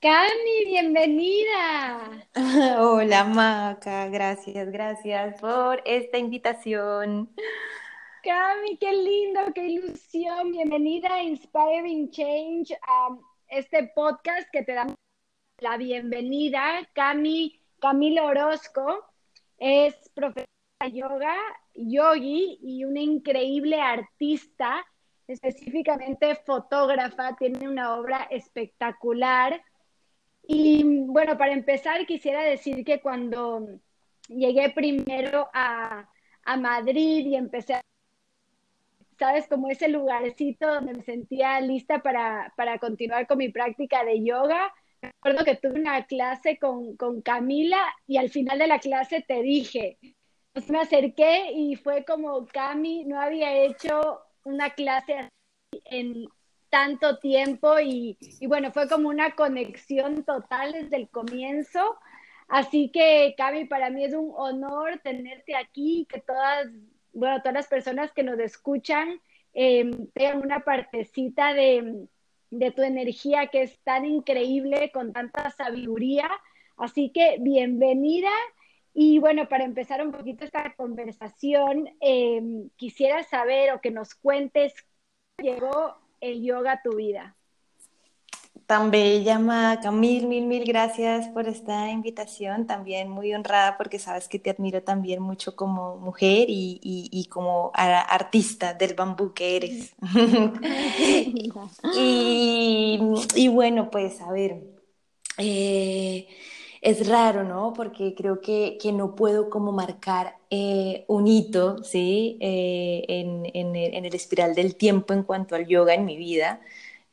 Cami, bienvenida. Hola Maca, gracias, gracias por esta invitación. Cami, qué lindo, qué ilusión. Bienvenida a Inspiring Change, a este podcast que te da la bienvenida. Cami, Camila Orozco es profesora de yoga, yogi y una increíble artista, específicamente fotógrafa. Tiene una obra espectacular y bueno, para empezar, quisiera decir que cuando llegué primero a, Madrid y empecé a ¿sabes? Como ese lugarcito donde me sentía lista para, continuar con mi práctica de yoga. Recuerdo que tuve una clase con, con Camila y al final de la clase te dije, pues me acerqué y fue como Cami no había hecho una clase así en tanto tiempo y, bueno, fue como una conexión total desde el comienzo. Así que, Cami, para mí es un honor tenerte aquí, que todas, bueno, todas las personas que nos escuchan eh, tengan una partecita de, de tu energía que es tan increíble, con tanta sabiduría. Así que, bienvenida. Y bueno, para empezar un poquito esta conversación, eh, quisiera saber o que nos cuentes llegó el yoga a tu vida? Tan bella, Maca. Mil, mil, mil gracias por esta invitación. También muy honrada porque sabes que te admiro también mucho como mujer y, como artista del bambú que eres. y, bueno, pues a ver, eh, es raro, ¿no? Porque creo que, no puedo como marcar eh, un hito, ¿sí? Eh, en, el, espiral del tiempo en cuanto al yoga en mi vida.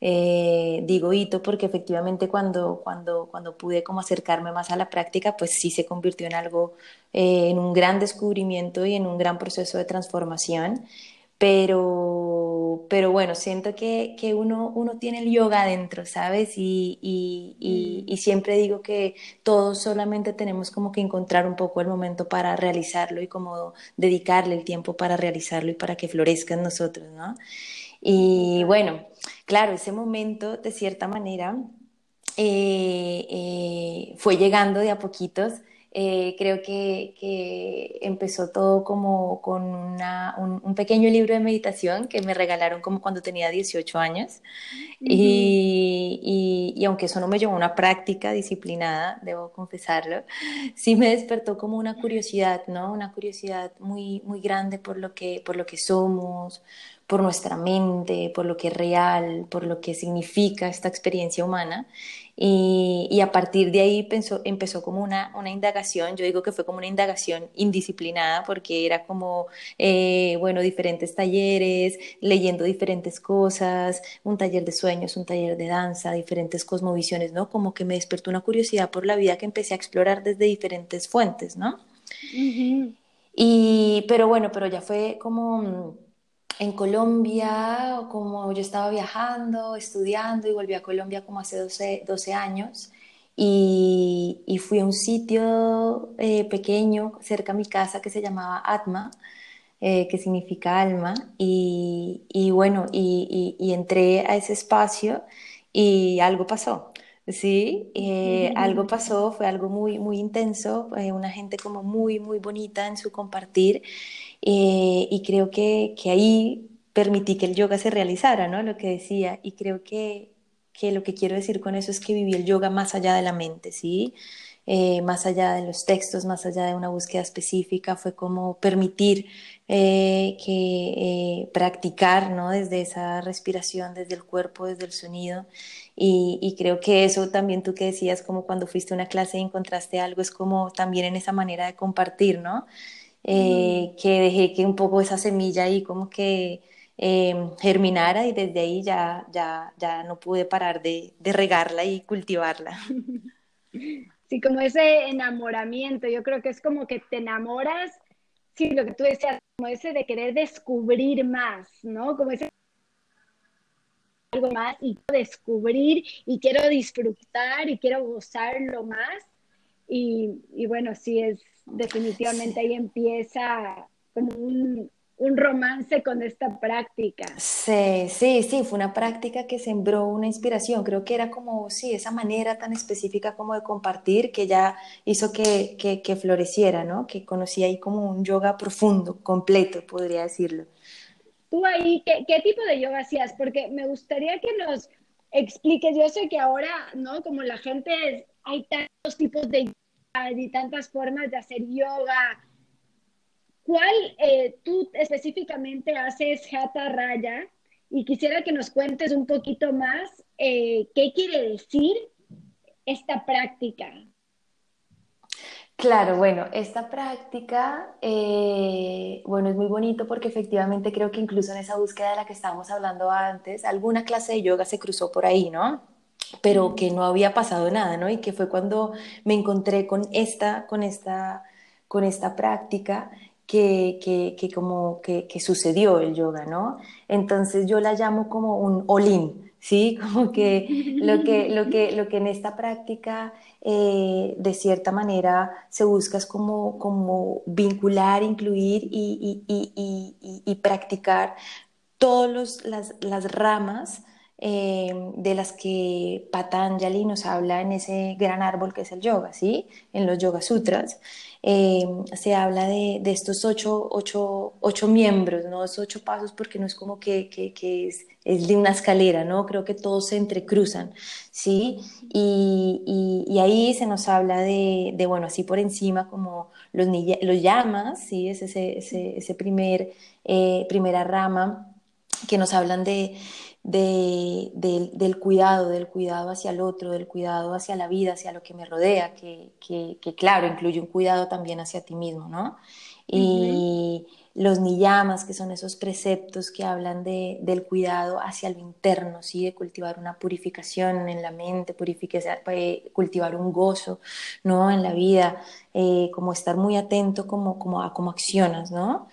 Eh, digo hito porque efectivamente cuando, cuando, cuando pude como acercarme más a la práctica, pues sí se convirtió en algo, en un gran descubrimiento y en un gran proceso de transformación. Pero, pero bueno, siento que, que uno, uno tiene el yoga adentro, ¿sabes? Y, y, y, siempre digo que todos solamente tenemos como que encontrar un poco el momento para realizarlo y como dedicarle el tiempo para realizarlo y para que florezca en nosotros, ¿no? Y bueno, claro, ese momento de cierta manera eh, eh, fue llegando de a poquitos eh, creo que, que, empezó todo como con una, un, pequeño libro de meditación que me regalaron como cuando tenía 18 años. y, y, y, aunque eso no me llevó a una práctica disciplinada, debo confesarlo, sí me despertó como una curiosidad, ¿no? Una curiosidad muy, muy grande por lo que, por lo que somos, por nuestra mente, por lo que es real, por lo que significa esta experiencia humana. Y, a partir de ahí pensó, empezó como una, una, indagación, yo digo que fue como una indagación indisciplinada porque era como, eh, bueno, diferentes talleres, leyendo diferentes cosas, un taller de sueños, un taller de danza, diferentes cosmovisiones, ¿no? Como que me despertó una curiosidad por la vida que empecé a explorar desde diferentes fuentes, ¿no? Y, pero bueno, pero ya fue como en Colombia, como yo estaba viajando, estudiando y volví a Colombia como hace 12, 12 años y, fui a un sitio eh, pequeño cerca a mi casa que se llamaba Atma, eh, que significa alma, y, bueno, y, entré a ese espacio y algo pasó. Sí, eh, algo pasó, fue algo muy, muy intenso, una gente como muy, muy bonita en su compartir eh, y creo que, que, ahí permití que el yoga se realizara, ¿no? Lo que decía. Y creo que, que lo que quiero decir con eso es que viví el yoga más allá de la mente, ¿sí? Eh, más allá de los textos, más allá de una búsqueda específica, fue como permitir eh, que practicar, ¿no? Desde esa respiración, desde el cuerpo, desde el sonido. Y, y, creo que eso también tú que decías, como cuando fuiste a una clase y encontraste algo, es como también en esa manera de compartir, ¿no? Eh, que dejé que un poco esa semilla ahí como que em, germinara y desde ahí ya, ya, ya no pude parar de, de regarla y cultivarla. Sí, como ese enamoramiento, yo creo que es como que te enamoras, sí, lo que tú decías, como ese de querer descubrir más, ¿no? Como ese algo más y descubrir y quiero disfrutar y quiero gozarlo más. Y, y bueno, sí es, definitivamente ahí empieza como un, un romance con esta práctica. Sí, sí, sí, fue una práctica que sembró una inspiración. Creo que era como, sí, esa manera tan específica como de compartir que ya hizo que, que, floreciera, ¿no? Que conocí ahí como un yoga profundo, completo, podría decirlo. Tú ahí, ¿qué, qué tipo de yoga hacías? Porque me gustaría que nos expliques, yo sé que ahora, ¿no? Como la gente, hay tantos tipos de yoga y tantas formas de hacer yoga ¿Cuál eh, tú específicamente haces Hatha Raya? Y quisiera que nos cuentes un poquito más eh, qué quiere decir esta práctica. Claro, bueno, esta práctica, eh, bueno, es muy bonito porque efectivamente creo que incluso en esa búsqueda de la que estábamos hablando antes, alguna clase de yoga se cruzó por ahí, ¿no? Pero que no había pasado nada, ¿no? Y que fue cuando me encontré con esta, con esta, con esta práctica que, que, que como que, que, sucedió el yoga, ¿no? Entonces yo la llamo como un all ¿sí? Como que lo que, lo que, lo que en esta práctica eh, de cierta manera se busca es como, como vincular, incluir y, y, y, y practicar todas las, las ramas eh, de las que Patanjali nos habla en ese gran árbol que es el yoga, ¿sí? En los Yoga Sutras. Eh, se habla de, de estos ocho, ocho, ocho, miembros, ¿no? Esos ocho pasos porque no es como que, que, es, es, de una escalera, ¿no? Creo que todos se entrecruzan, ¿sí? Y, y, y ahí se nos habla de, de, bueno, así por encima como los, los llamas, ¿sí? Es ese, ese, ese primer, eh, primera rama que nos hablan de, de, del cuidado, del cuidado hacia el otro, del cuidado hacia la vida, hacia lo que me rodea, que, que, claro, incluye un cuidado también hacia ti mismo, ¿no? Y los niyamas, que son esos preceptos que hablan de, del cuidado hacia lo interno, ¿sí? De cultivar una purificación en la mente, purificar, eh, cultivar un gozo, ¿no? En la vida, eh, como estar muy atento como, como a cómo accionas, ¿no?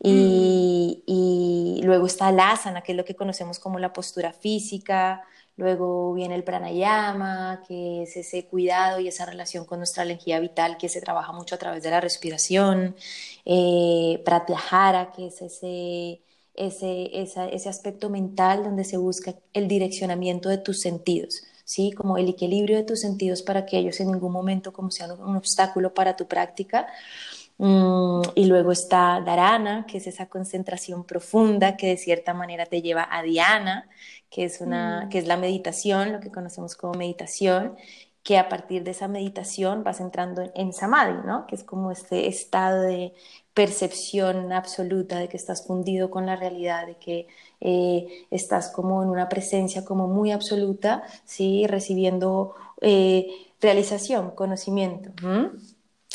Y, luego está el asana, que es lo que conocemos como la postura física. Luego viene el pranayama, que es ese cuidado y esa relación con nuestra energía vital que se trabaja mucho a través de la respiración. Eh, pratyahara, que es ese, ese, ese aspecto mental donde se busca el direccionamiento de tus sentidos. ¿sí? Como el equilibrio de tus sentidos para que ellos en ningún momento como sean un obstáculo para tu práctica. Mm, y luego está Dharana, que es esa concentración profunda que de cierta manera te lleva a Dhyana, que es, una, mm. que es la meditación, lo que conocemos como meditación, que a partir de esa meditación vas entrando en, Samadhi, ¿no? que es como este estado de percepción absoluta de que estás fundido con la realidad, de que eh, estás como en una presencia como muy absoluta, ¿sí? recibiendo eh, realización, conocimiento.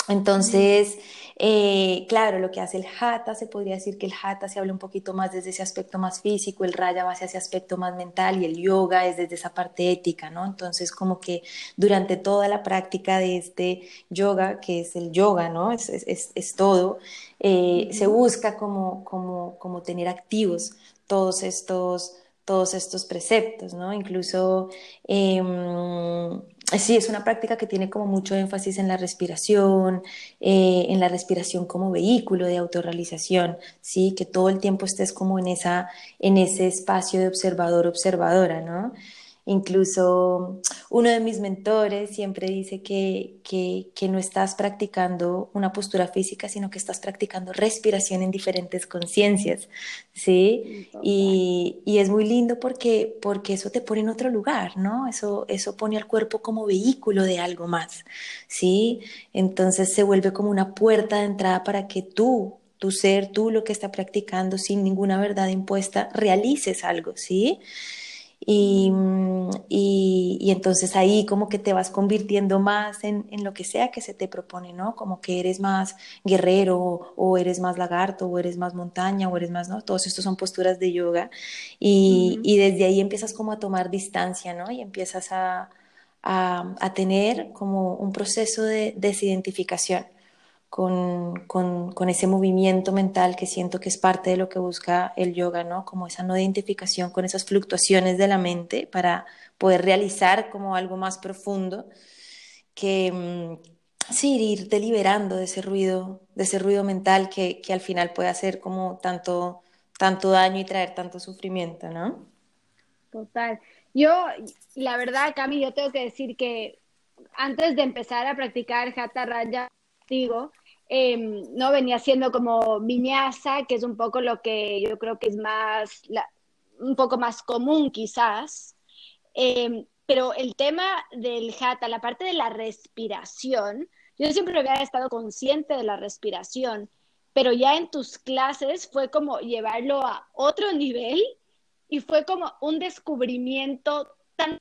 Entonces, eh, claro, lo que hace el hatha, se podría decir que el hatha se habla un poquito más desde ese aspecto más físico, el raya va hacia ese aspecto más mental y el yoga es desde esa parte ética, ¿no? Entonces, como que durante toda la práctica de este yoga, que es el yoga, ¿no? Es, es, es todo, eh, se busca como, como, como tener activos todos estos todos estos preceptos, ¿no? Incluso eh, sí, es una práctica que tiene como mucho énfasis en la respiración, eh, en la respiración como vehículo de autorrealización, sí, que todo el tiempo estés como en esa, en ese espacio de observador-observadora, ¿no? Incluso uno de mis mentores siempre dice que, que, que, no estás practicando una postura física, sino que estás practicando respiración en diferentes conciencias, ¿sí? Y, y, es muy lindo porque, porque eso te pone en otro lugar, ¿no? Eso, eso pone al cuerpo como vehículo de algo más, ¿sí? Entonces se vuelve como una puerta de entrada para que tú tu ser, tú lo que está practicando sin ninguna verdad impuesta, realices algo, ¿sí? Y, y, y, entonces ahí como que te vas convirtiendo más en, en, lo que sea que se te propone, ¿no? Como que eres más guerrero o eres más lagarto o eres más montaña o eres más, ¿no? Todos estos son posturas de yoga y, y desde ahí empiezas como a tomar distancia, ¿no? Y empiezas a, a, a tener como un proceso de desidentificación con, con, con, ese movimiento mental que siento que es parte de lo que busca el yoga, ¿no? Como esa no identificación con esas fluctuaciones de la mente para poder realizar como algo más profundo que, mm, sí, ir deliberando de ese ruido, de ese ruido mental que, que al final puede hacer como tanto, tanto daño y traer tanto sufrimiento, ¿no? Total. Yo, la verdad, Cami, yo tengo que decir que antes de empezar a practicar Hatha Raya, digo, em, no venía siendo como viñasa, que es un poco lo que yo creo que es más, un poco más común quizás. Em, pero el tema del Hatha, la parte de la respiración, yo siempre había estado consciente de la respiración, pero ya en tus clases fue como llevarlo a otro nivel y fue como un descubrimiento tan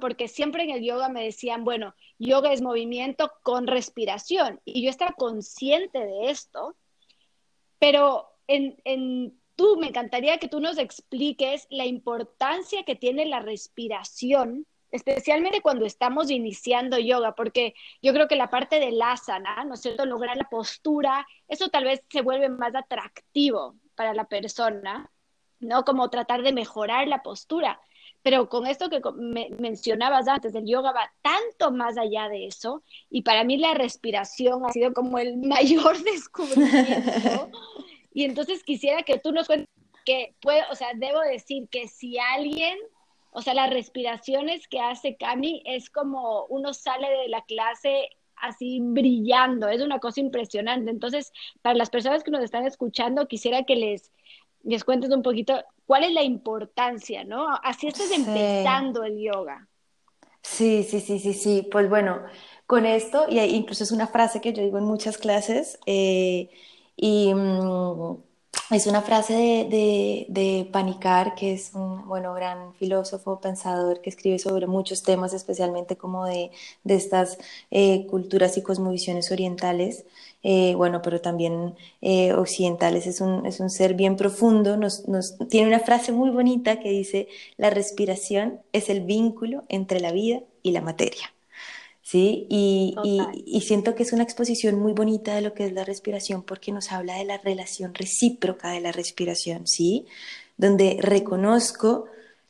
porque siempre en el yoga me decían, bueno, yoga es movimiento con respiración y yo estaba consciente de esto, pero en, en tú me encantaría que tú nos expliques la importancia que tiene la respiración especialmente cuando estamos iniciando yoga, porque yo creo que la parte del asana, ¿no es cierto?, lograr la postura, eso tal vez se vuelve más atractivo para la persona, ¿no? Como tratar de mejorar la postura. Pero con esto que me mencionabas antes, el yoga va tanto más allá de eso, y para mí la respiración ha sido como el mayor descubrimiento. y entonces quisiera que tú nos cuentes que puedo, o sea, debo decir que si alguien o sea, las respiraciones que hace Cami es como uno sale de la clase así brillando, es una cosa impresionante. Entonces, para las personas que nos están escuchando, quisiera que les, les cuentes un poquito cuál es la importancia, ¿no? Así estás empezando el yoga. Sí, sí, sí, sí, sí. Pues bueno, con esto, y incluso es una frase que yo digo en muchas clases, eh, y... Mm, es una frase de, de, Panicar, que es un bueno, gran filósofo, pensador, que escribe sobre muchos temas, especialmente como de, de estas eh, culturas y cosmovisiones orientales, eh, bueno, pero también eh, occidentales. Es un, es un ser bien profundo. Nos, nos, tiene una frase muy bonita que dice, la respiración es el vínculo entre la vida y la materia. ¿Sí? Y, y, siento que es una exposición muy bonita de lo que es la respiración porque nos habla de la relación recíproca de la respiración, ¿sí? Donde reconozco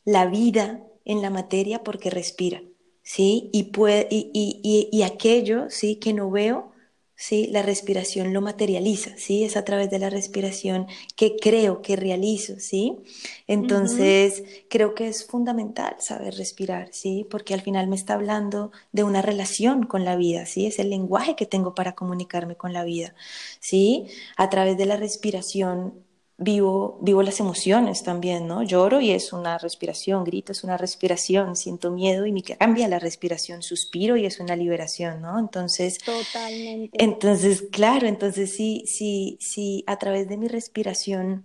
la vida en la materia porque respira, ¿sí? Y, puede, y, y aquello, ¿sí? Que no veo ¿sí? La respiración lo materializa, ¿sí? Es a través de la respiración que creo, que realizo, ¿sí? Entonces, creo que es fundamental saber respirar, ¿sí? Porque al final me está hablando de una relación con la vida, ¿sí? Es el lenguaje que tengo para comunicarme con la vida, ¿sí? A través de la respiración vivo, vivo las emociones también, ¿no? Lloro y es una respiración, grito es una respiración, siento miedo y me cambia la respiración, suspiro y es una liberación, ¿no? Entonces, totalmente. Entonces, claro, entonces sí, sí, sí, a través de mi respiración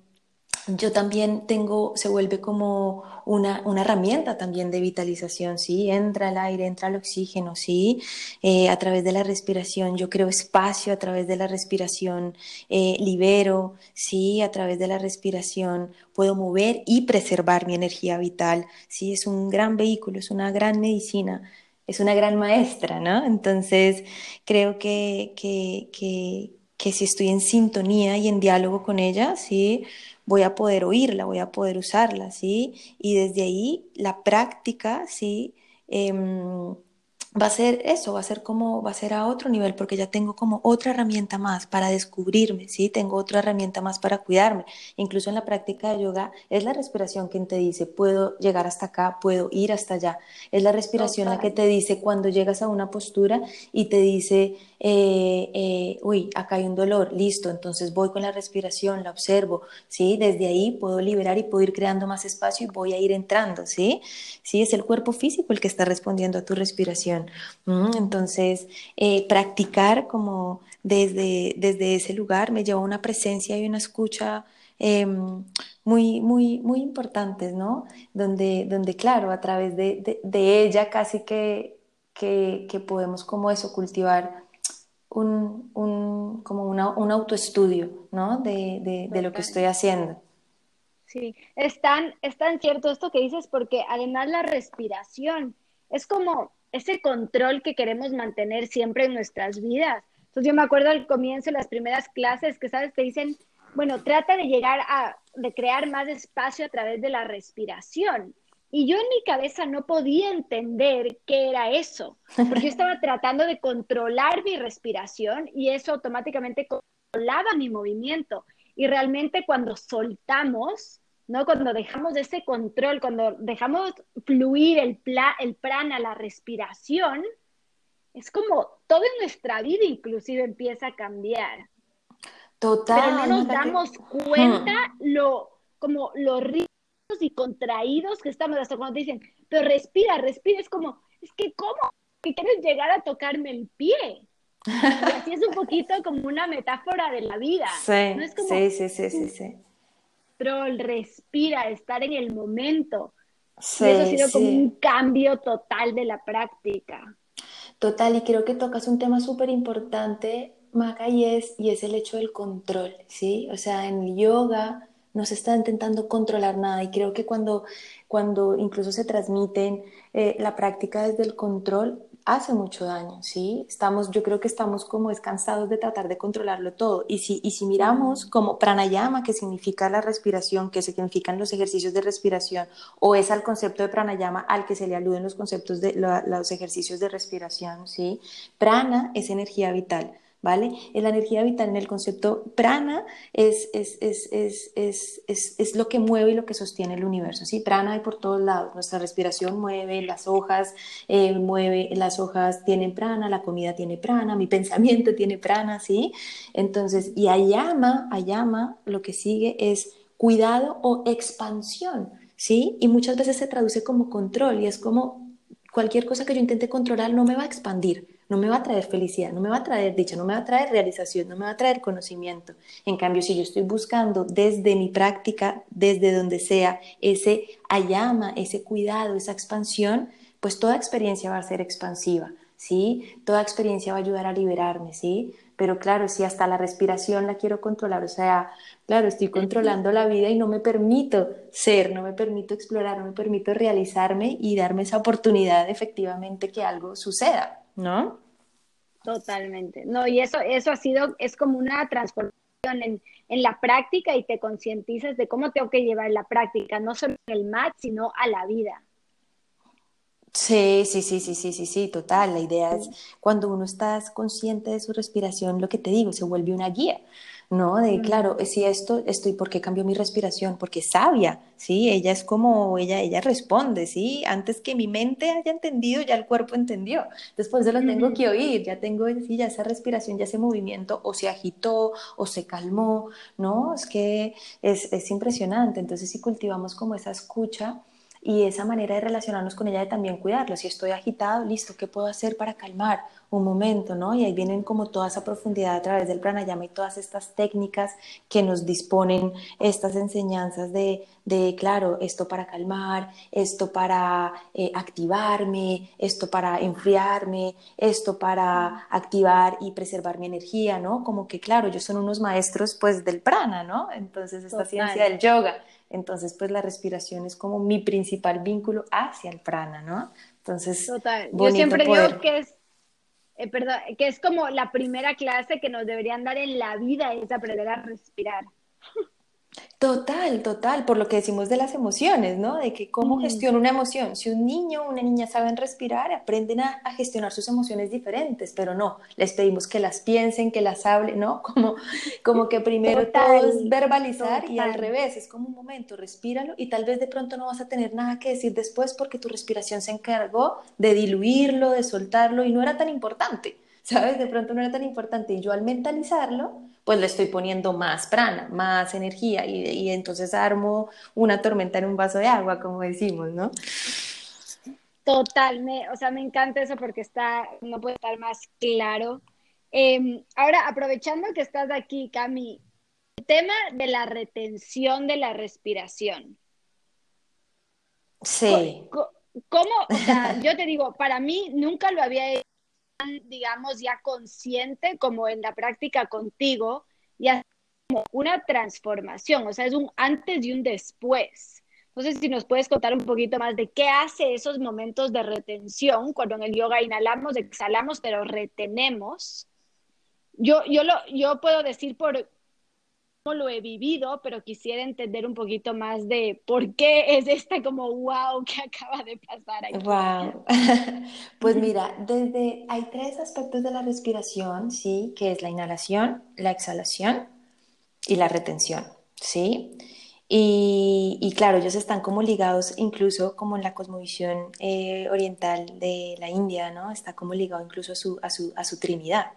yo también tengo, se vuelve como una, una, herramienta también de vitalización, ¿sí? Entra el aire, entra el oxígeno, ¿sí? Eh, a través de la respiración yo creo espacio, a través de la respiración eh, libero, ¿sí? A través de la respiración puedo mover y preservar mi energía vital, ¿sí? Es un gran vehículo, es una gran medicina, es una gran maestra, ¿no? Entonces creo que, que, que, que si estoy en sintonía y en diálogo con ella, ¿sí? Voy a poder oírla, voy a poder usarla, ¿sí? Y desde ahí la práctica, ¿sí? Em, va a ser eso, va a ser como, va a ser a otro nivel, porque ya tengo como otra herramienta más para descubrirme, ¿sí? Tengo otra herramienta más para cuidarme. Incluso en la práctica de yoga es la respiración quien te dice, puedo llegar hasta acá, puedo ir hasta allá. Es la respiración la que te dice cuando llegas a una postura y te dice, eh, eh, uy, acá hay un dolor, listo, entonces voy con la respiración, la observo, ¿sí? Desde ahí puedo liberar y puedo ir creando más espacio y voy a ir entrando, ¿sí? Sí, es el cuerpo físico el que está respondiendo a tu respiración. Entonces, eh, practicar como desde, desde ese lugar me lleva a una presencia y una escucha em, muy, muy, muy importantes, ¿no? Donde, donde claro, a través de, de, ella casi que, que, que, podemos como eso, cultivar un, un, como una, un autoestudio ¿no? de, de, lo que estoy haciendo. Sí, es tan, es tan cierto esto que dices porque además la respiración es como ese control que queremos mantener siempre en nuestras vidas. Entonces yo me acuerdo al comienzo de las primeras clases que, ¿sabes? Te dicen, bueno, trata de llegar a, de crear más espacio a través de la respiración. Y yo en mi cabeza no podía entender qué era eso, porque yo estaba tratando de controlar mi respiración y eso automáticamente controlaba mi movimiento. Y realmente cuando soltamos, ¿no? Cuando dejamos ese control, cuando dejamos fluir el, el prana, la respiración, es como todo en nuestra vida inclusive empieza a cambiar. Total. Pero no nos damos cuenta hmm. lo, como los ritmos y contraídos que estamos hasta cuando te dicen, pero respira, respira, es como, es que ¿cómo? Que quieres llegar a tocarme el pie. Y así es un poquito como una metáfora de la vida. Sí, sí, sí, sí, sí, sí. Respira, estar en el momento. Sí, eso ha sido como un cambio total de la práctica. Total, y creo que tocas un tema súper importante, Maca, y es, y es el hecho del control, ¿sí? O sea, en el yoga no se está intentando controlar nada y creo que cuando, cuando incluso se transmiten eh, la práctica desde el control, hace mucho daño, ¿sí? Estamos, yo creo que estamos como descansados de tratar de controlarlo todo. Y si, y si miramos como pranayama, que significa la respiración, que significan los ejercicios de respiración, o es al concepto de pranayama al que se le aluden los conceptos de los ejercicios de respiración, ¿sí? Prana es energía vital. ¿Vale? La energía vital en el concepto prana es, es, es, es, lo que mueve y lo que sostiene el universo, ¿sí? Prana hay por todos lados, nuestra respiración mueve, las hojas eh, mueve, las hojas tienen prana, la comida tiene prana, mi pensamiento tiene prana, ¿sí? Entonces, y ayama, ayama, lo que sigue es cuidado o expansión, ¿sí? Y muchas veces se traduce como control y es como cualquier cosa que yo intente controlar no me va a expandir, no me va a traer felicidad, no me va a traer dicha, no me va a traer realización, no me va a traer conocimiento. En cambio, si yo estoy buscando desde mi práctica, desde donde sea, ese ayama, ese cuidado, esa expansión, pues toda experiencia va a ser expansiva, ¿sí? Toda experiencia va a ayudar a liberarme, ¿sí? Pero claro, si hasta la respiración la quiero controlar, o sea, claro, estoy controlando la vida y no me permito ser, no me permito explorar, no me permito realizarme y darme esa oportunidad efectivamente que algo suceda. ¿No? Totalmente. No, y eso, eso ha sido, es como una transformación en, en la práctica y te concientizas de cómo tengo que llevar la práctica, no solo en el mat, sino a la vida. Sí, sí, sí, sí, sí, sí, sí, total. La idea es cuando uno está consciente de su respiración, lo que te digo, se vuelve una guía. ¿No? De, claro, si esto estoy, ¿por qué cambió mi respiración? Porque sabia, ¿sí? Ella es como, ella, ella responde, ¿sí? Antes que mi mente haya entendido, ya el cuerpo entendió. Después de lo tengo que oír, ya tengo, sí, ya esa respiración, ya ese movimiento, o se agitó, o se calmó, ¿no? Es que es, es impresionante. Entonces, si cultivamos como esa escucha, y esa manera de relacionarnos con ella de también cuidarlo. Si estoy agitado, listo, ¿qué puedo hacer para calmar un momento? ¿no? Y ahí vienen como toda esa profundidad a través del pranayama y todas estas técnicas que nos disponen estas enseñanzas de, de claro, esto para calmar, esto para eh, activarme, esto para enfriarme, esto para activar y preservar mi energía, ¿no? Como que, claro, ellos son unos maestros pues del prana, ¿no? Entonces, esta ciencia del yoga. Entonces, pues la respiración es como mi principal vínculo hacia el prana, ¿no? Entonces, Total. yo siempre digo que es, eh, perdón, que es como la primera clase que nos deberían dar en la vida, es aprender a respirar. Total, total, por lo que decimos de las emociones, ¿no? De que cómo gestiono una emoción. Si un niño o una niña saben respirar, aprenden a, gestionar sus emociones diferentes, pero no, les pedimos que las piensen, que las hablen, ¿no? Como, como que primero todo es verbalizar y al revés, es como un momento, respíralo y tal vez de pronto no vas a tener nada que decir después porque tu respiración se encargó de diluirlo, de soltarlo y no era tan importante. ¿sabes? De pronto no era tan importante. Y yo al mentalizarlo, pues le estoy poniendo más prana, más energía y, y entonces armo una tormenta en un vaso de agua, como decimos, ¿no? Total, o sea, me encanta eso porque está, no puede estar más claro. Em, ahora, aprovechando que estás aquí, Cami, el tema de la retención de la respiración. Sí. ¿Cómo? O sea, yo te digo, para mí nunca lo había hecho digamos, ya consciente como en la práctica contigo, ya como una transformación, o sea, es un antes y un después. Entonces, si nos puedes contar un poquito más de qué hace esos momentos de retención, cuando en el yoga inhalamos, exhalamos, pero retenemos. Yo, yo, lo, yo puedo decir por lo he vivido, pero quisiera entender un poquito más de por qué es este como wow que acaba de pasar aquí. Wow. Pues mira, desde hay tres aspectos de la respiración, sí, que es la inhalación, la exhalación y la retención, sí. Y, claro, ellos están como ligados incluso como en la cosmovisión eh, oriental de la India, ¿no? Está como ligado incluso a su, a su, a su trinidad.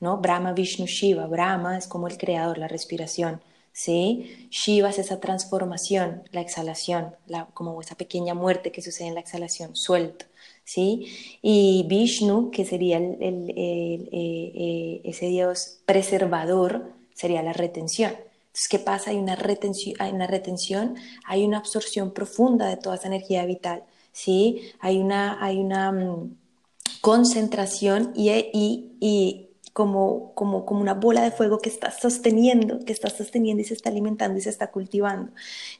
¿No? Brahma, Vishnu, Shiva. Brahma es como el creador, la respiración, ¿sí? Shiva es esa transformación, la exhalación, la, como esa pequeña muerte que sucede en la exhalación, suelto, ¿sí? Y Vishnu, que sería el, eh, eh, ese dios preservador, sería la retención. Entonces, ¿qué pasa? Hay una retención, hay una retención, hay una absorción profunda de toda esa energía vital, ¿sí? Hay una, hay una mm, concentración y, y como, como, como una bola de fuego que estás sosteniendo, que estás sosteniendo y se está alimentando y se está cultivando.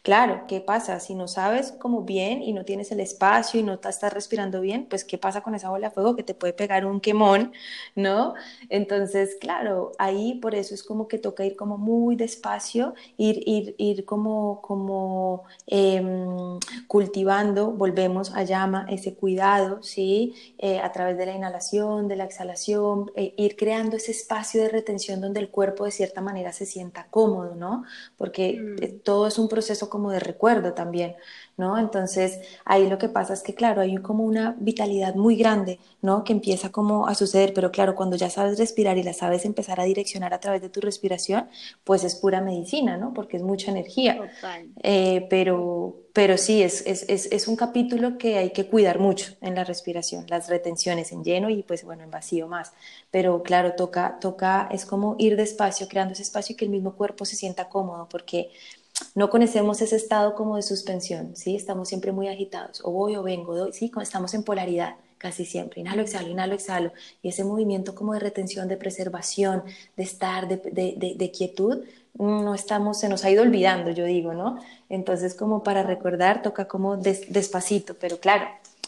Claro, ¿qué pasa? Si no sabes cómo bien y no tienes el espacio y no te estás respirando bien, pues ¿qué pasa con esa bola de fuego que te puede pegar un quemón, ¿no? Entonces, claro, ahí por eso es como que toca ir como muy despacio, ir, ir, ir como, como em, cultivando, volvemos a llama ese cuidado, ¿sí? Eh, a través de la inhalación, de la exhalación, e ir creando ese espacio de retención donde el cuerpo de cierta manera se sienta cómodo, ¿no? Porque mm. eh, todo es un proceso como de recuerdo también, ¿no? Entonces ahí lo que pasa es que, claro, hay como una vitalidad muy grande, ¿no? Que empieza como a suceder, pero claro, cuando ya sabes respirar y la sabes empezar a direccionar a través de tu respiración, pues es pura medicina, ¿no? Porque es mucha energía. Eh, pero, pero sí, es, es, es, es, un capítulo que hay que cuidar mucho en la respiración, las retenciones en lleno y pues bueno, en vacío más. Pero claro, toca, toca, es como ir despacio, creando ese espacio y que el mismo cuerpo se sienta cómodo, porque no conocemos ese estado como de suspensión, ¿sí? Estamos siempre muy agitados, o voy o vengo, ¿sí? Estamos en polaridad casi siempre, inhalo, exhalo, inhalo, exhalo, y ese movimiento como de retención, de preservación, de estar, de, de, de quietud, no estamos, se nos ha ido olvidando, yo digo, ¿no? Entonces, como para recordar, toca como despacito, pero claro,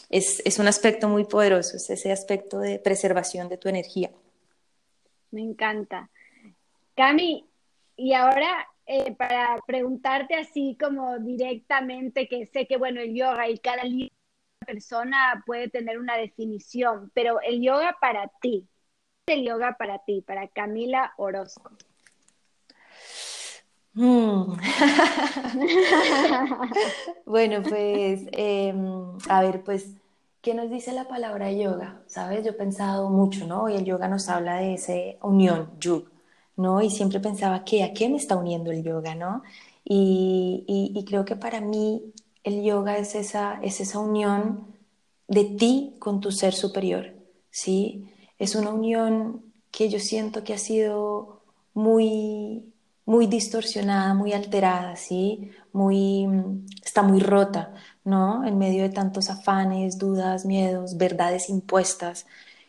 es, es, un aspecto muy poderoso, es ese aspecto de preservación de tu energía. Me encanta. Cami, y ahora eh, para preguntarte así como directamente, que sé que, bueno, el yoga y cada persona puede tener una definición, pero el yoga para ti, ¿qué es el yoga para ti, para Camila Orozco? Mm. bueno, pues, em, a ver, pues, ¿qué nos dice la palabra yoga? Sabes, yo he pensado mucho, ¿no? Y el yoga nos habla de esa unión, yug, ¿no? Y siempre pensaba, ¿qué? ¿A qué me está uniendo el yoga, no? Y, y, creo que para mí el yoga es esa, es esa unión de ti con tu ser superior, ¿sí? Es una unión que yo siento que ha sido muy muy distorsionada, muy alterada, ¿sí? Muy, está muy rota, ¿no? En medio de tantos afanes, dudas, miedos, verdades impuestas,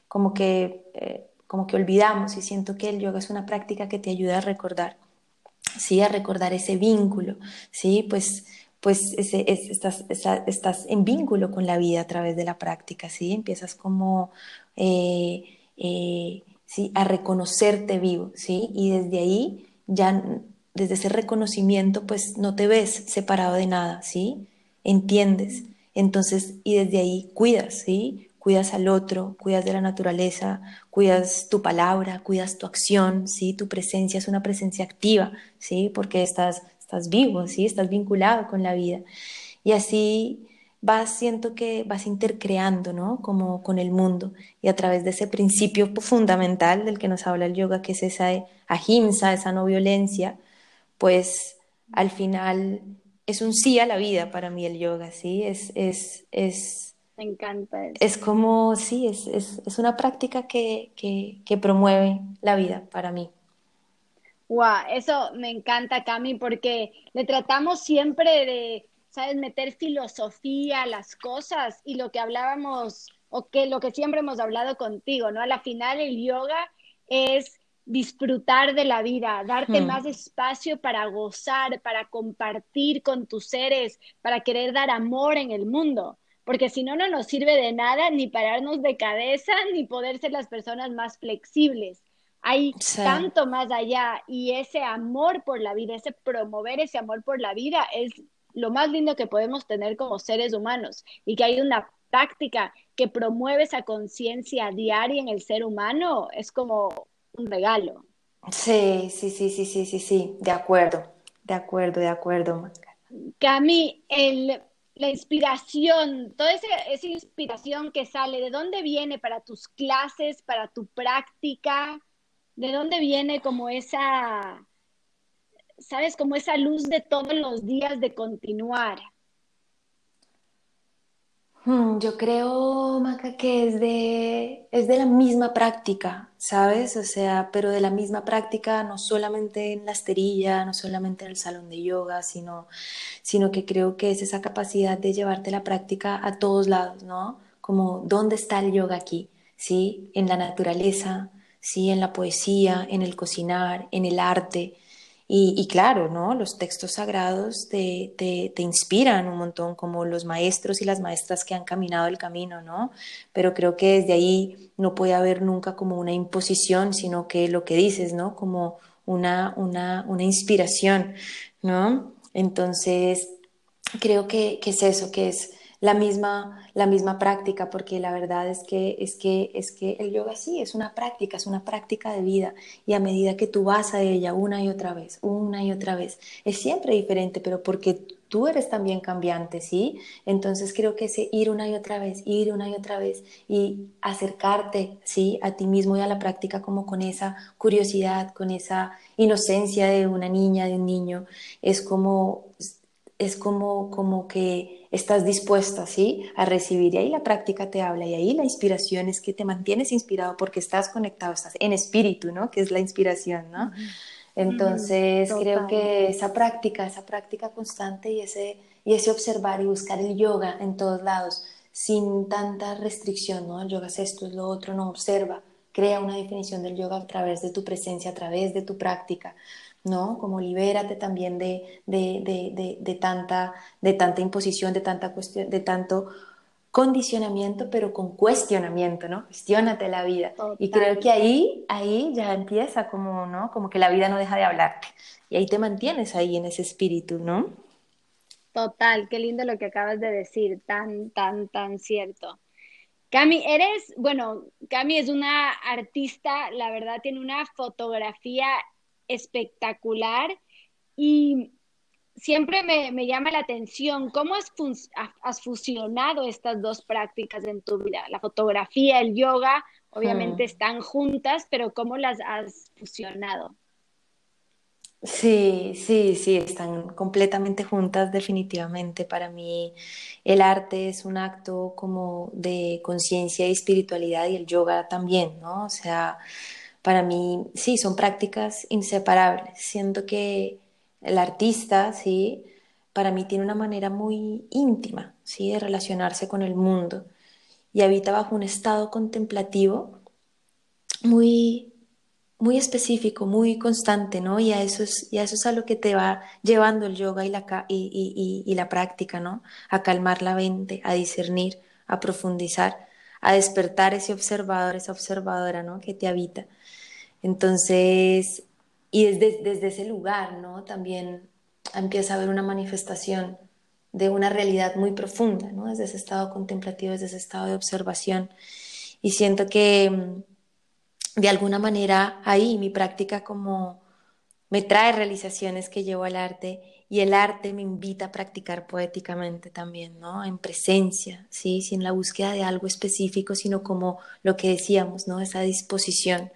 como que, eh, como que olvidamos y siento que el yoga es una práctica que te ayuda a recordar, ¿sí? A recordar ese vínculo, ¿sí? Pues pues estás, estás, en vínculo con la vida a través de la práctica, ¿sí? Empiezas como eh, eh, ¿sí? a reconocerte vivo, ¿sí? Y desde ahí ya desde ese reconocimiento pues no te ves separado de nada, ¿sí? Entiendes. Entonces, y desde ahí cuidas, ¿sí? Cuidas al otro, cuidas de la naturaleza, cuidas tu palabra, cuidas tu acción, ¿sí? Tu presencia es una presencia activa, ¿sí? Porque estás, estás vivo, ¿sí? Estás vinculado con la vida. Y así vas, siento que vas intercreando, ¿no? Como con el mundo y a través de ese principio fundamental del que nos habla el yoga, que es esa ahimsa, esa no violencia, pues al final es un sí a la vida para mí el yoga, ¿sí? Es, es, es, me encanta eso. Es como, sí, es, es, es una práctica que, que, que, promueve la vida para mí. Wow, eso me encanta, Cami, porque le tratamos siempre de ¿sabes? Meter filosofía a las cosas y lo que hablábamos, o que lo que siempre hemos hablado contigo, ¿no? A la final el yoga es disfrutar de la vida, darte hmm. más espacio para gozar, para compartir con tus seres, para querer dar amor en el mundo, porque si no, no nos sirve de nada ni pararnos de cabeza, ni poder ser las personas más flexibles, hay tanto más allá y ese amor por la vida, ese promover ese amor por la vida es lo más lindo que podemos tener como seres humanos y que hay una práctica que promueve esa conciencia diaria en el ser humano es como un regalo. Sí, sí, sí, sí, sí, sí, sí, de acuerdo, de acuerdo, de acuerdo. Cami, el, la inspiración, toda esa, esa inspiración que sale, ¿de dónde viene para tus clases, para tu práctica? ¿De dónde viene como esa, sabes, como esa luz de todos los días de continuar? Hmm, yo creo, Maca, que es de, es de la misma práctica, ¿sabes? O sea, pero de la misma práctica, no solamente en la esterilla, no solamente en el salón de yoga, sino, sino que creo que es esa capacidad de llevarte la práctica a todos lados, ¿no? Como, ¿dónde está el yoga aquí? ¿Sí? En la naturaleza, ¿sí? En la poesía, en el cocinar, en el arte, y, claro, ¿no? Los textos sagrados te, te, te, inspiran un montón, como los maestros y las maestras que han caminado el camino, ¿no? Pero creo que desde ahí no puede haber nunca como una imposición, sino que lo que dices, ¿no? Como una, una, una inspiración, ¿no? Entonces, creo que, que es eso, que es la misma, la misma práctica, porque la verdad es que, es, que, es que el yoga sí es una práctica, es una práctica de vida y a medida que tú vas a ella una y otra vez, una y otra vez, es siempre diferente, pero porque tú eres también cambiante, ¿sí? Entonces creo que ese ir una y otra vez, ir una y otra vez y acercarte, ¿sí? A ti mismo y a la práctica como con esa curiosidad, con esa inocencia de una niña, de un niño, es como, es como, como que estás dispuesta, ¿sí? A recibir. Y ahí la práctica te habla y ahí la inspiración es que te mantienes inspirado porque estás conectado, estás en espíritu, ¿no? Que es la inspiración, ¿no? Entonces, creo que esa práctica, esa práctica constante y ese, y ese observar y buscar el yoga en todos lados, sin tanta restricción, ¿no? El yoga es esto, es lo otro, no observa. Crea una definición del yoga a través de tu presencia, a través de tu práctica. ¿No? Como libérate también de, de, tanta, de tanta imposición, de tanta cuestión, de tanto condicionamiento, pero con cuestionamiento, ¿no? Cuestiónate la vida. Y creo que ahí, ahí ya empieza como, ¿no? Como que la vida no deja de hablarte. Y ahí te mantienes ahí en ese espíritu, ¿no? Total, qué lindo lo que acabas de decir, tan, tan, tan cierto. Cami, eres, bueno, Cami es una artista, la verdad tiene una fotografía espectacular y siempre me, llama la atención cómo has, has, fusionado estas dos prácticas en tu vida. La fotografía, el yoga, obviamente hmm. están juntas, pero ¿cómo las has fusionado? Sí, sí, sí, están completamente juntas definitivamente. Para mí el arte es un acto como de conciencia y espiritualidad y el yoga también, ¿no? O sea, para mí, sí, son prácticas inseparables. Siento que el artista, sí, para mí tiene una manera muy íntima, sí, de relacionarse con el mundo y habita bajo un estado contemplativo muy, muy específico, muy constante, ¿no? Y a eso es, y eso es a lo que te va llevando el yoga y la, y, y la práctica, ¿no? A calmar la mente, a discernir, a profundizar, a despertar ese observador, esa observadora, ¿no? Que te habita. Entonces, y desde, ese lugar, ¿no? También empieza a haber una manifestación de una realidad muy profunda, ¿no? Desde ese estado contemplativo, desde ese estado de observación. Y siento que mm, de alguna manera ahí mi práctica como me trae realizaciones que llevo al arte y el arte me invita a practicar poéticamente también, ¿no? En presencia, ¿sí? Sin la búsqueda de algo específico, sino como lo que decíamos, ¿no? Esa disposición.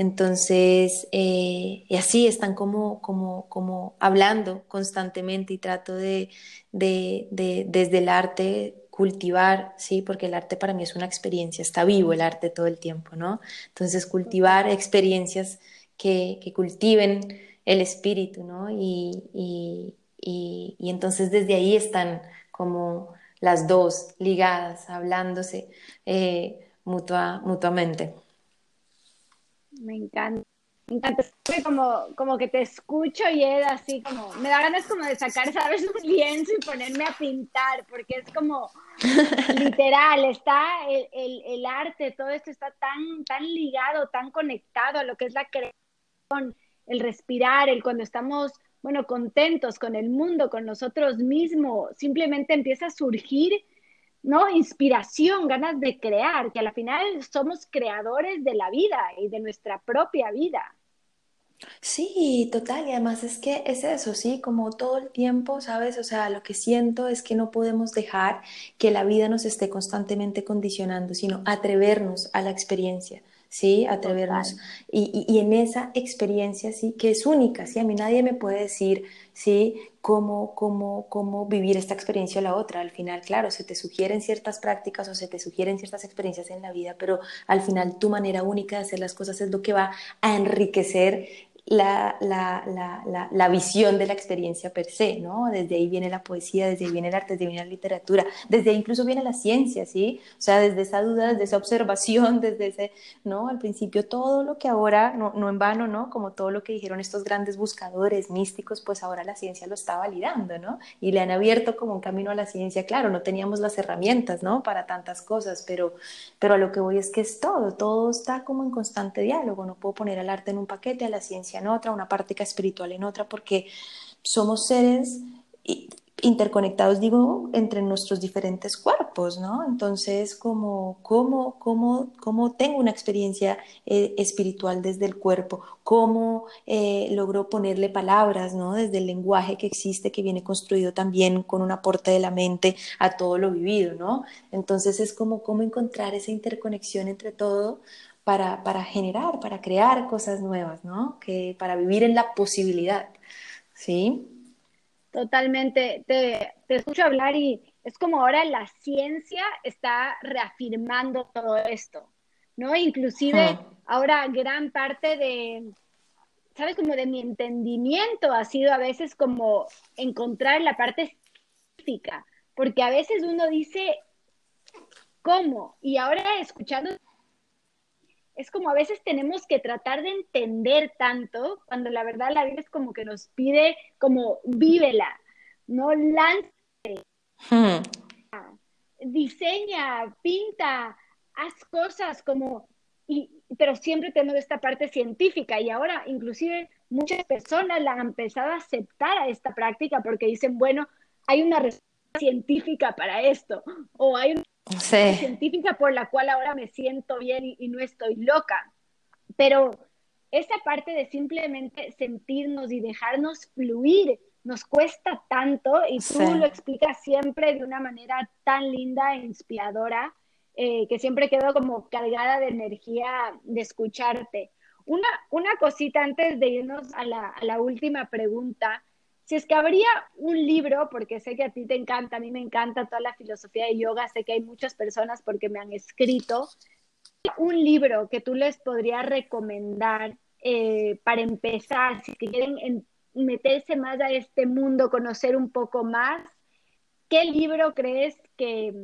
Entonces, eh, y así están como, como, como hablando constantemente y trato de, de, de, desde el arte cultivar, sí, porque el arte para mí es una experiencia, está vivo el arte todo el tiempo, ¿no? Entonces, cultivar experiencias que, que cultiven el espíritu, ¿no? Y, y, y, entonces desde ahí están como las dos ligadas, hablándose eh, mutua, mutuamente. Me encanta. como, como que te escucho y es así como, me da ganas como de sacar, ¿sabes? Un lienzo y ponerme a pintar, porque es como literal, está el, el, el, arte, todo esto está tan, tan ligado, tan conectado a lo que es la creación, el respirar, el cuando estamos, bueno, contentos con el mundo, con nosotros mismos, simplemente empieza a surgir ¿no? Inspiración, ganas de crear, que al final somos creadores de la vida y de nuestra propia vida. Sí, total, y además es que es eso, sí, como todo el tiempo, ¿sabes? O sea, lo que siento es que no podemos dejar que la vida nos esté constantemente condicionando, sino atrevernos a la experiencia. ¿sí? Atrevernos. Y, y, en esa experiencia, ¿sí? Que es única, ¿sí? A mí nadie me puede decir, ¿sí? Cómo, cómo, cómo vivir esta experiencia o la otra. Al final, claro, se te sugieren ciertas prácticas o se te sugieren ciertas experiencias en la vida, pero al final tu manera única de hacer las cosas es lo que va a enriquecer la, la, la, la, visión de la experiencia per se, ¿no? Desde ahí viene la poesía, desde ahí viene el arte, desde ahí viene la literatura, desde ahí incluso viene la ciencia, ¿sí? O sea, desde esa duda, desde esa observación, desde ese, ¿no? Al principio todo lo que ahora, no, no en vano, ¿no? Como todo lo que dijeron estos grandes buscadores místicos, pues ahora la ciencia lo está validando, ¿no? Y le han abierto como un camino a la ciencia, claro, no teníamos las herramientas, ¿no? Para tantas cosas, pero, pero a lo que voy es que es todo, todo está como en constante diálogo, no puedo poner al arte en un paquete, a la ciencia en otra, una práctica espiritual en otra, porque somos seres interconectados, digo, entre nuestros diferentes cuerpos, ¿no? Entonces, ¿cómo, cómo, cómo, cómo tengo una experiencia eh, espiritual desde el cuerpo? ¿Cómo eh, logro ponerle palabras, ¿no? Desde el lenguaje que existe, que viene construido también con un aporte de la mente a todo lo vivido, ¿no? Entonces, es como cómo encontrar esa interconexión entre todo para, para generar, para crear cosas nuevas, ¿no? Que para vivir en la posibilidad, ¿sí? Totalmente. Te, te escucho hablar y es como ahora la ciencia está reafirmando todo esto, ¿no? Inclusive ahora gran parte de, ¿sabes? Como de mi entendimiento ha sido a veces como encontrar la parte científica, porque a veces uno dice, ¿cómo? Y ahora escuchando es como a veces tenemos que tratar de entender tanto, cuando la verdad la vida es como que nos pide como vívela, no lance, hmm. diseña, pinta, haz cosas como, y, pero siempre tenemos esta parte científica. Y ahora inclusive muchas personas la han empezado a aceptar a esta práctica porque dicen, bueno, hay una respuesta científica para esto, o hay una científica por la cual ahora me siento bien y, no estoy loca. Pero esa parte de simplemente sentirnos y dejarnos fluir nos cuesta tanto y tú lo explicas siempre de una manera tan linda e inspiradora eh, que siempre quedo como cargada de energía de escucharte. Una, una cosita antes de irnos a la, a la última pregunta si es que habría un libro, porque sé que a ti te encanta, a mí me encanta toda la filosofía de yoga, sé que hay muchas personas porque me han escrito, un libro que tú les podrías recomendar eh, para empezar, si quieren meterse más a este mundo, conocer un poco más, ¿qué libro crees que,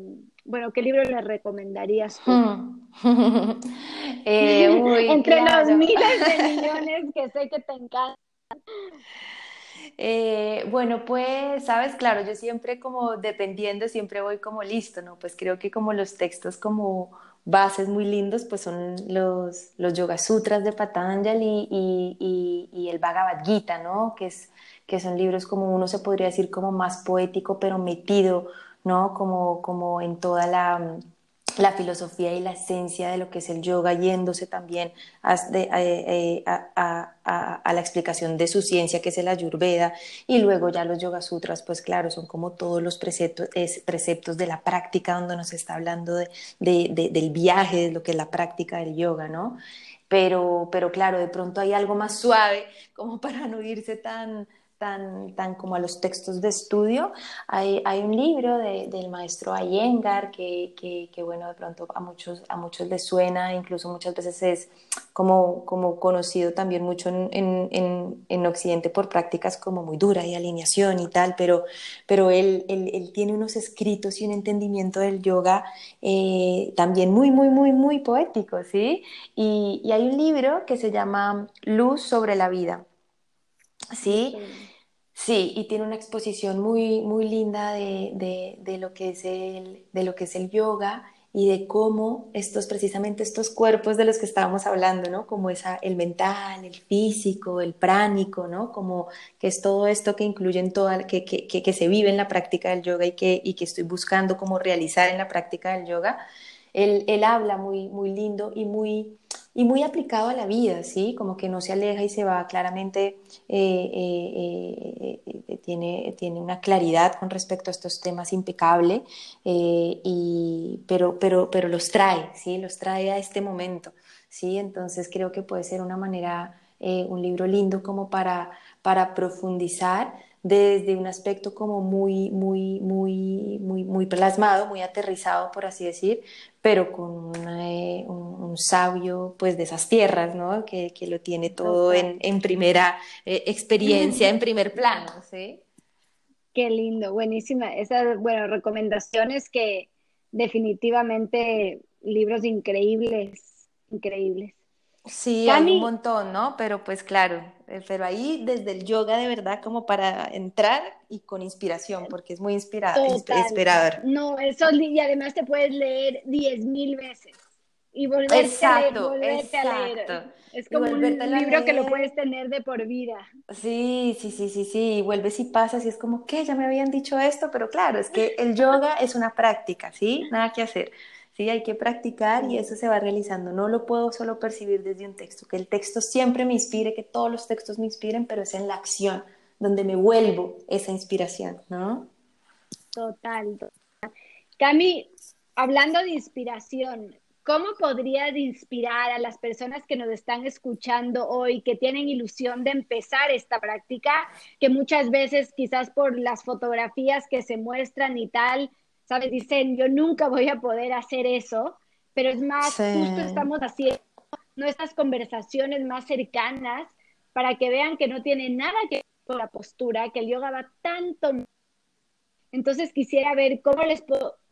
bueno, qué libro les recomendarías tú? Eh, Entre los miles de millones que sé que te encantan. Eh, bueno, pues, sabes, claro, yo siempre como dependiendo, siempre voy como listo, ¿no? Pues creo que como los textos como bases muy lindos, pues son los, los Yoga Sutras de Patanjali y, y, y, el Bhagavad Gita, ¿no? Que, es, que son libros como uno se podría decir como más poético, pero metido, ¿no? Como, como en toda la la filosofía y la esencia de lo que es el yoga, yéndose también eh, eh, a, la explicación de su ciencia, que es el ayurveda, y luego ya los yoga sutras, pues claro, son como todos los preceptos, preceptos de la práctica, donde nos está hablando de, del viaje, de lo que es la práctica del yoga, ¿no? Pero, pero claro, de pronto hay algo más suave, como para no irse tan, tan, tan como a los textos de estudio. Hay, hay un libro del maestro Ayengar que, que, bueno, de pronto a muchos, a muchos les suena, incluso muchas veces es como, como conocido también mucho en, en, en, Occidente por prácticas como muy duras y alineación y tal, pero, pero él, él, él tiene unos escritos y un entendimiento del yoga eh, también muy, muy, muy, muy poético, ¿sí? Y, y hay un libro que se llama Luz sobre la vida. ¿Sí? Sí, y tiene una exposición muy, muy linda de, de, lo que es el, de lo que es el yoga y de cómo estos, precisamente estos cuerpos de los que estábamos hablando, ¿no? Como esa, el mental, el físico, el pránico, ¿no? Como que es todo esto que incluye en toda, que, que, que, se vive en la práctica del yoga y que, y que estoy buscando cómo realizar en la práctica del yoga. Él, él habla muy, muy lindo y muy, y muy aplicado a la vida, ¿sí? Como que no se aleja y se va claramente, eh, eh, eh, tiene, tiene una claridad con respecto a estos temas impecable, y, pero, pero, pero los trae, ¿sí? Los trae a este momento, ¿sí? Entonces creo que puede ser una manera, un libro lindo como para, para profundizar desde un aspecto como muy, muy, muy, muy, muy plasmado, muy aterrizado, por así decir, pero con eh, un, sabio pues de esas tierras, ¿no? Que, que lo tiene todo en, en primera eh, experiencia, en primer plano, ¿sí? Qué lindo, buenísima. Esas, bueno, recomendaciones que definitivamente libros increíbles, increíbles. Sí, hay un montón, ¿no? Pero pues claro, eh, pero ahí desde el yoga de verdad como para entrar y con inspiración, porque es muy inspirador, inspirador. No, eso y además te puedes leer diez mil veces y volverte a leer, volverte a leer. Es como un libro que lo puedes tener de por vida. Sí, sí, sí, sí, sí, y vuelves y pasas y es como que ya me habían dicho esto, pero claro, es que el yoga es una práctica, ¿sí? Nada que hacer. ¿Sí? Hay que practicar y eso se va realizando. No lo puedo solo percibir desde un texto, que el texto siempre me inspire, que todos los textos me inspiren, pero es en la acción donde me vuelvo esa inspiración, ¿no? Total, total. Cami, hablando de inspiración, ¿cómo podrías inspirar a las personas que nos están escuchando hoy, que tienen ilusión de empezar esta práctica, que muchas veces quizás por las fotografías que se muestran y tal, ¿sabes? Dicen, yo nunca voy a poder hacer eso, pero es más, justo estamos haciendo nuestras conversaciones más cercanas para que vean que no tiene nada que ver con la postura, que el yoga va tanto. Entonces quisiera ver cómo les,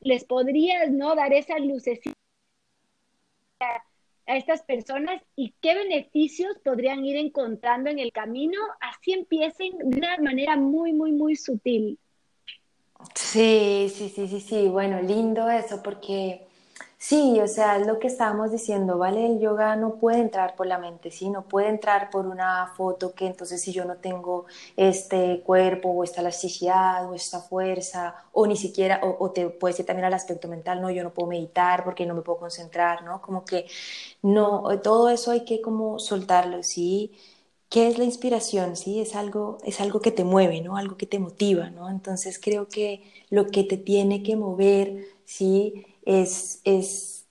les podrías ¿no? dar esa lucecita a estas personas y qué beneficios podrían ir encontrando en el camino, así empiecen de una manera muy, muy, muy sutil. Sí, sí, sí, sí, sí, bueno, lindo eso porque sí, o sea, es lo que estábamos diciendo, ¿vale? El yoga no puede entrar por la mente, ¿sí? No puede entrar por una foto que entonces si yo no tengo este cuerpo o esta elasticidad o esta fuerza o ni siquiera, o, te puede ser también al aspecto mental, no, yo no puedo meditar porque no me puedo concentrar, ¿no? Como que no, todo eso hay que como soltarlo, ¿sí? ¿Qué es la inspiración? ¿Sí? Es algo, es algo que te mueve, ¿no? Algo que te motiva, ¿no? Entonces creo que lo que te tiene que mover, ¿sí? Es, es,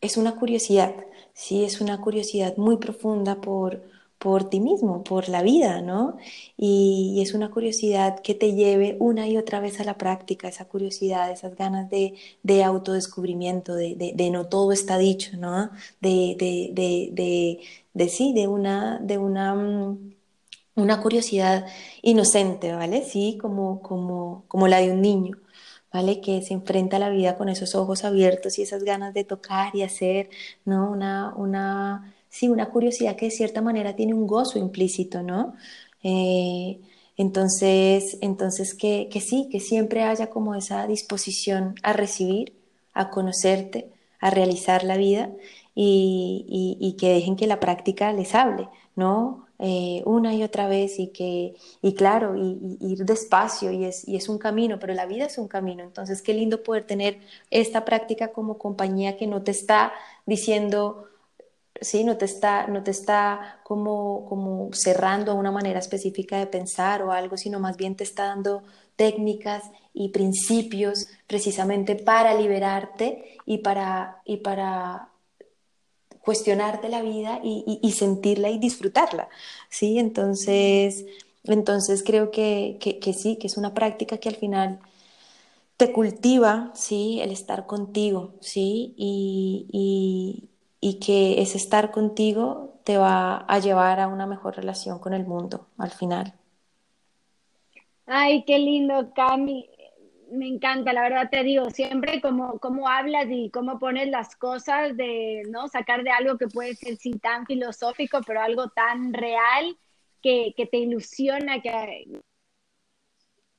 es una curiosidad, ¿sí? Es una curiosidad muy profunda por, por ti mismo, por la vida, ¿no? Y, es una curiosidad que te lleve una y otra vez a la práctica, esa curiosidad, esas ganas de, de autodescubrimiento, de, de, no todo está dicho, ¿no? De, de, sí, de una, de una, mm, una curiosidad inocente, ¿vale? Sí, como, como, como la de un niño. ¿vale? Que se enfrenta a la vida con esos ojos abiertos y esas ganas de tocar y hacer, ¿no? Una, una, sí, una curiosidad que de cierta manera tiene un gozo implícito, ¿no? Eh, entonces, entonces que, que sí, que siempre haya como esa disposición a recibir, a conocerte, a realizar la vida y, y, que dejen que la práctica les hable, ¿no? Eh, una y otra vez y que, y claro, y, ir despacio y es, y es un camino, pero la vida es un camino, entonces qué lindo poder tener esta práctica como compañía que no te está diciendo, sí, no te está, no te está como, como cerrando a una manera específica de pensar o algo, sino más bien te está dando técnicas y principios precisamente para liberarte y para, y para cuestionarte la vida y, sentirla y disfrutarla, ¿sí? Entonces, Entonces creo que, que, sí, que es una práctica que al final te cultiva, ¿sí? El estar contigo, ¿sí? Y, y, y, que ese estar contigo te va a llevar a una mejor relación con el mundo al final. Ay, qué lindo, Cami. Me encanta, la verdad te digo, siempre como, como hablas y cómo pones las cosas de, ¿no? Sacar de algo que puede ser sí tan filosófico, pero algo tan real que, que te ilusiona, que,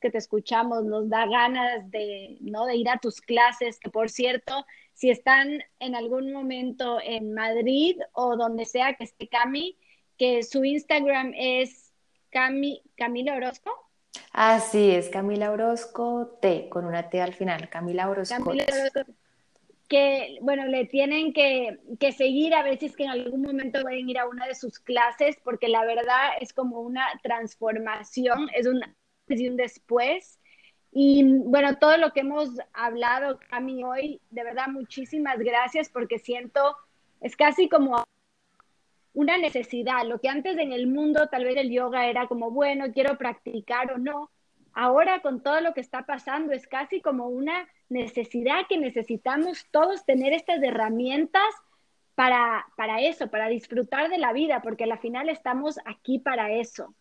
que te escuchamos, nos da ganas de, ¿no? de ir a tus clases, que por cierto, si están en algún momento en Madrid o donde sea que esté Cami, que su Instagram es Cami, Camila Orozco. Así es, Camila Orozco T, con una T al final, Camila Orozco. Camila Orozco que, bueno, le tienen que, que, seguir a ver si es que en algún momento pueden ir a una de sus clases, porque la verdad es como una transformación, es un y un después. Y bueno, todo lo que hemos hablado, Cami, hoy, de verdad, muchísimas gracias, porque siento, es casi como una necesidad. Lo que antes en el mundo tal vez el yoga era como, bueno, quiero practicar o no. Ahora con todo lo que está pasando es casi como una necesidad que necesitamos todos tener estas herramientas para, para eso, para disfrutar de la vida, porque al final estamos aquí para eso.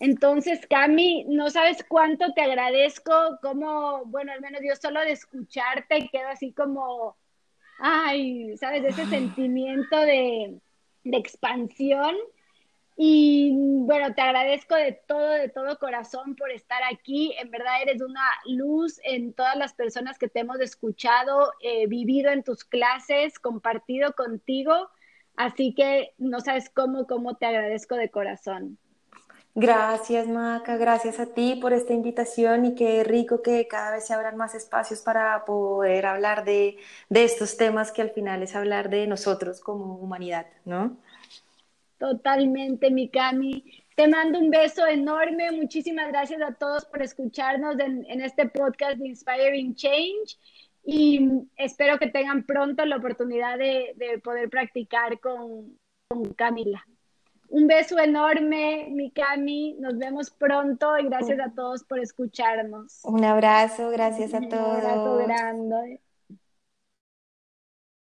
Entonces, Cami, no sabes cuánto te agradezco, como, bueno, al menos yo solo de escucharte quedo así como, ay, sabes, ese sentimiento de, de expansión. Y bueno, te agradezco de todo, de todo corazón por estar aquí. En verdad eres una luz en todas las personas que te hemos escuchado, eh, vivido en tus clases, compartido contigo. Así que no sabes cómo, cómo te agradezco de corazón. Gracias, Maca, gracias a ti por esta invitación y qué rico que cada vez se abran más espacios para poder hablar de, de estos temas que al final es hablar de nosotros como humanidad, ¿no? Totalmente, mi Cami. Te mando un beso enorme. Muchísimas gracias a todos por escucharnos en, este podcast de Inspiring Change y espero que tengan pronto la oportunidad de, poder practicar con, con, Camila. Un beso enorme, mi Cami. Nos vemos pronto y gracias a todos por escucharnos. Un abrazo, gracias a todos. Un abrazo grande.